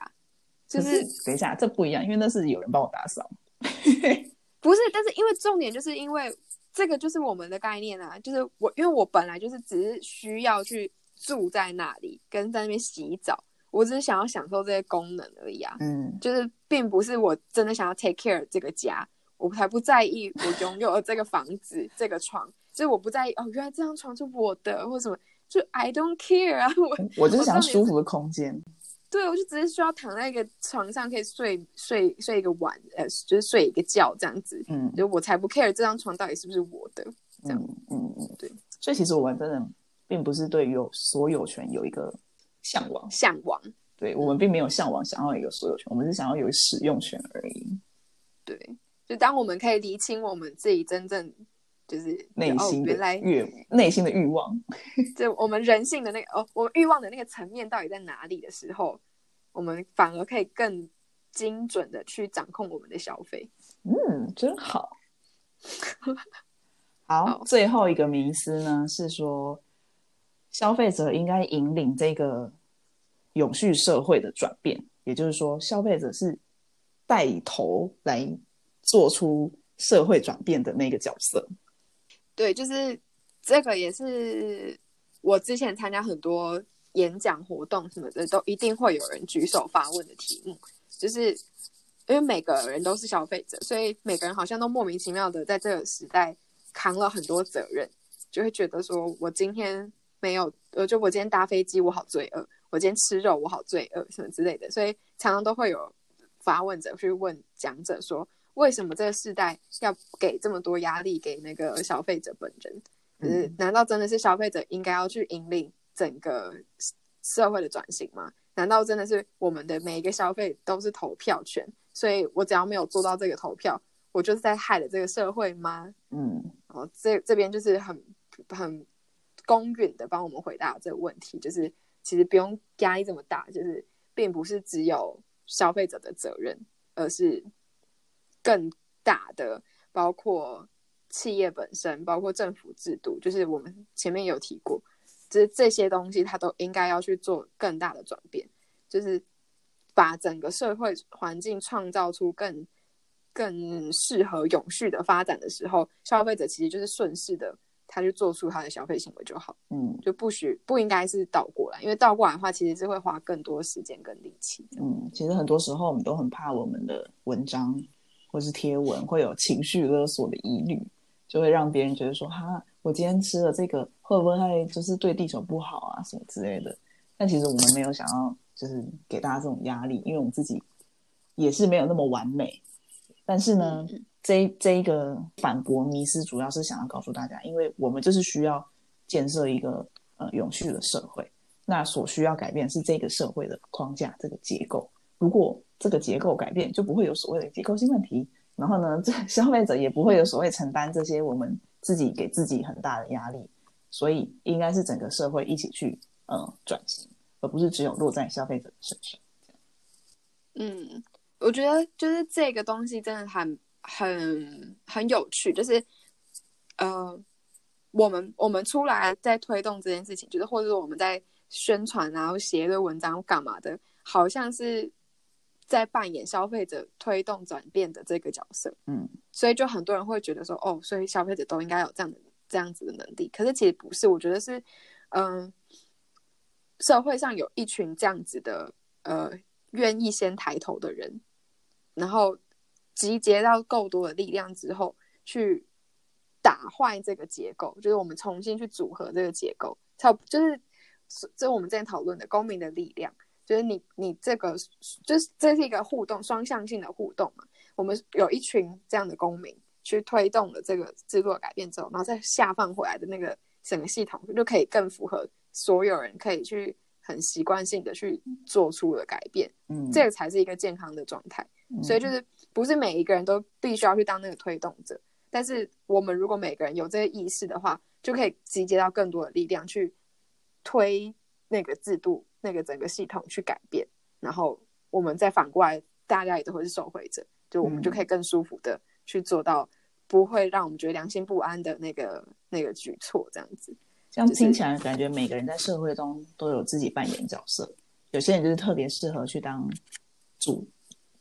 就是是等一下，这不一样，因为那是有人帮我打扫。不是，但是因为重点就是因为这个就是我们的概念啊，就是我因为我本来就是只是需要去住在那里，跟在那边洗澡，我只是想要享受这些功能而已啊，嗯就是并不是我真的想要 take care 这个家，我才不在意我拥有了这个房子、这个床，就是我不在意哦，原来这张床是我的，或什么，就 I don't care 啊，我我就是想重点舒服的空间。对我就只是需要躺在一个床上可以睡睡睡一个晚，呃，就是睡一个觉这样子，嗯就我才不 care 这张床到底是不是我的，这样嗯嗯嗯，对。所以其实我们真的并不是对有所有权有一个向往，向往，对我们并没有向往想要一个所有权，我们是想要有使用权而已。对，就当我们可以理清我们自己真正就是哦，内心的原来欲，内心的欲望。就我们人性的那个哦，我们欲望的那个层面到底在哪里的时候，我们反而可以更精准的去掌控我们的消费。嗯，真好。好，好最后一个迷思呢是说，消费者应该引领这个永续社会的转变，也就是说，消费者是带头来做出社会转变的那个角色。对，就是这个也是我之前参加很多演讲活动什么的，都一定会有人举手发问的题目，就是因为每个人都是消费者，所以每个人好像都莫名其妙的在这个时代扛了很多责任，就会觉得说我今天没有，呃，就我今天搭飞机我好罪恶，我今天吃肉我好罪恶什么之类的，所以常常都会有发问者去问讲者说，为什么这个世代要给这么多压力给那个消费者本人？就是难道真的是消费者应该要去引领整个社会的转型吗？难道真的是我们的每一个消费都是投票权？所以我只要没有做到这个投票，我就是在害了这个社会吗？嗯哦，这这边就是很很公允的帮我们回答这个问题，就是其实不用压力这么大，就是并不是只有消费者的责任，而是更大的，包括企业本身，包括政府制度，就是我们前面有提过，就是这些东西它都应该要去做更大的转变，就是把整个社会环境创造出更更适合永续的发展的时候，消费者其实就是顺势的，他去做出他的消费行为就好，嗯就不许不应该是倒过来，因为倒过来的话，其实是会花更多时间跟力气。嗯，其实很多时候我们都很怕我们的文章或是贴文会有情绪勒索的疑虑，就会让别人觉得说哈，我今天吃了这个会不会就是对地球不好啊什么之类的。但其实我们没有想要就是给大家这种压力，因为我们自己也是没有那么完美。但是呢，这这一个反驳迷思，主要是想要告诉大家，因为我们就是需要建设一个呃永续的社会，那所需要改变是这个社会的框架，这个结构。如果这个结构改变，就不会有所谓的结构性问题。然后呢，这消费者也不会有所谓承担这些我们自己给自己很大的压力。所以应该是整个社会一起去呃转型，而不是只有落在消费者的身上。嗯，我觉得就是这个东西真的很很很有趣，就是呃，我们我们出来在推动这件事情，就是或者说我们在宣传啊，或写一堆文章干嘛的，好像是在扮演消费者推动转变的这个角色。嗯所以就很多人会觉得说，哦，所以消费者都应该有这样的这样子的能力。可是其实不是，我觉得是，嗯、社会上有一群这样子的，呃，愿意先抬头的人，然后集结到够多的力量之后，去打坏这个结构，就是我们重新去组合这个结构，才有就是这我们之前讨论的公民的力量。就是你，你这个就是这是一个互动，双向性的互动嘛。我们有一群这样的公民去推动了这个制度的改变之后，然后再下放回来的那个整个系统就可以更符合所有人可以去很习惯性的去做出的改变，嗯，这个才是一个健康的状态。所以就是不是每一个人都必须要去当那个推动者，但是我们如果每个人有这个意识的话，就可以集结到更多的力量去推那个制度、那个整个系统去改变，然后我们再反过来，大家也都会是受惠者，就我们就可以更舒服的去做到不会让我们觉得良心不安的那个那个举措，这样子。这样听起来感觉每个人在社会中都有自己扮演角色，有些人就是特别适合去当主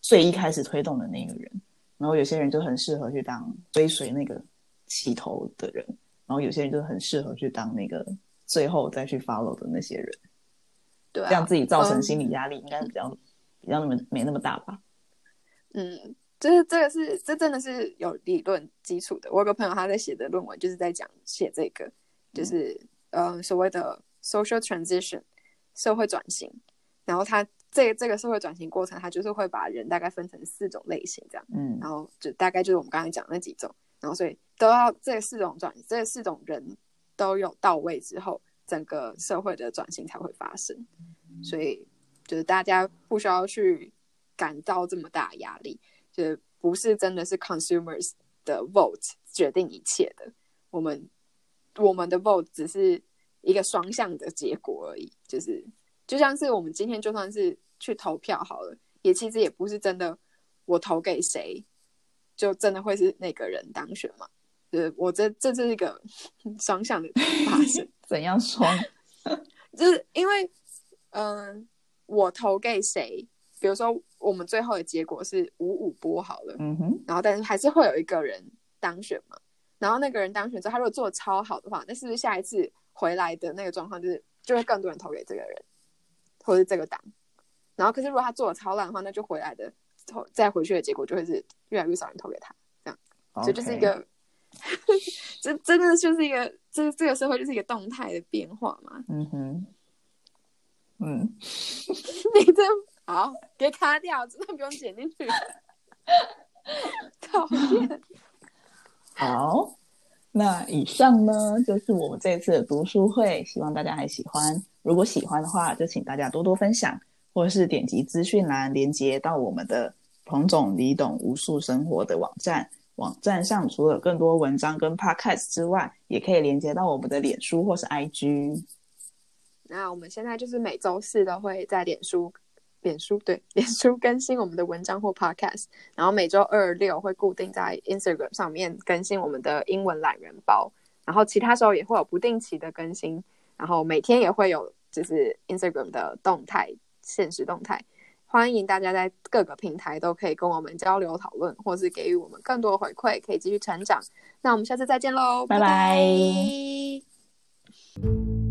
最一开始推动的那个人，然后有些人就很适合去当追随那个起头的人，然后有些人就很适合去当那个最后再去 follow 的那些人，对、啊，这样自己造成嗯。心理压力应该比较、比较那么没那么大吧？嗯，就是这个是这真的是有理论基础的。我有个朋友他在写的论文就是在讲写这个，就是呃所谓的 social transition 社会转型，然后他这这个社会转型过程，他就是会把人大概分成四种类型这样，嗯。然后就大概就是我们刚才讲的那几种，然后所以都要这四种转这四种人都有到位之后，整个社会的转型才会发生。所以就是大家不需要去感到这么大压力，就是不是真的是 consumers 的 vote 决定一切的，我们我们的 vote 只是一个双向的结果而已，就是就像是我们今天就算是去投票好了，也其实也不是真的我投给谁，就真的会是那个人当选嘛。就是我这这是一个双向的发 生，怎样双？就是因为，嗯、我投给谁，比如说我们最后的结果是五五波好了，嗯哼，然后但是还是会有一个人当选嘛，然后那个人当选之后，他如果做的超好的话，那是不是下一次回来的那个状况就是就会更多人投给这个人，或者是这个党？然后可是如果他做的超烂的话，那就回来的投再回去的结果就会是越来越少人投给他，这样所以就是一个，这真的就是一个这这个社会就是一个动态的变化嘛。嗯哼，嗯，你这好给卡掉，真的不用剪进去。讨厌，好。那以上呢，就是我们这次的读书会，希望大家还喜欢。如果喜欢的话，就请大家多多分享，或者是点击资讯栏连接到我们的彭总李董无数生活的网站。网站上除了更多文章跟 podcast 之外，也可以连接到我们的脸书或是 IG。那我们现在就是每周四都会在脸书、脸书对脸书更新我们的文章或 podcast，然后每周二六会固定在 Instagram 上面更新我们的英文懒人包，然后其他时候也会有不定期的更新，然后每天也会有就是 Instagram 的动态、现实动态。欢迎大家在各个平台都可以跟我们交流讨论，或是给予我们更多的回馈，可以继续成长。那我们下次再见喽，拜拜拜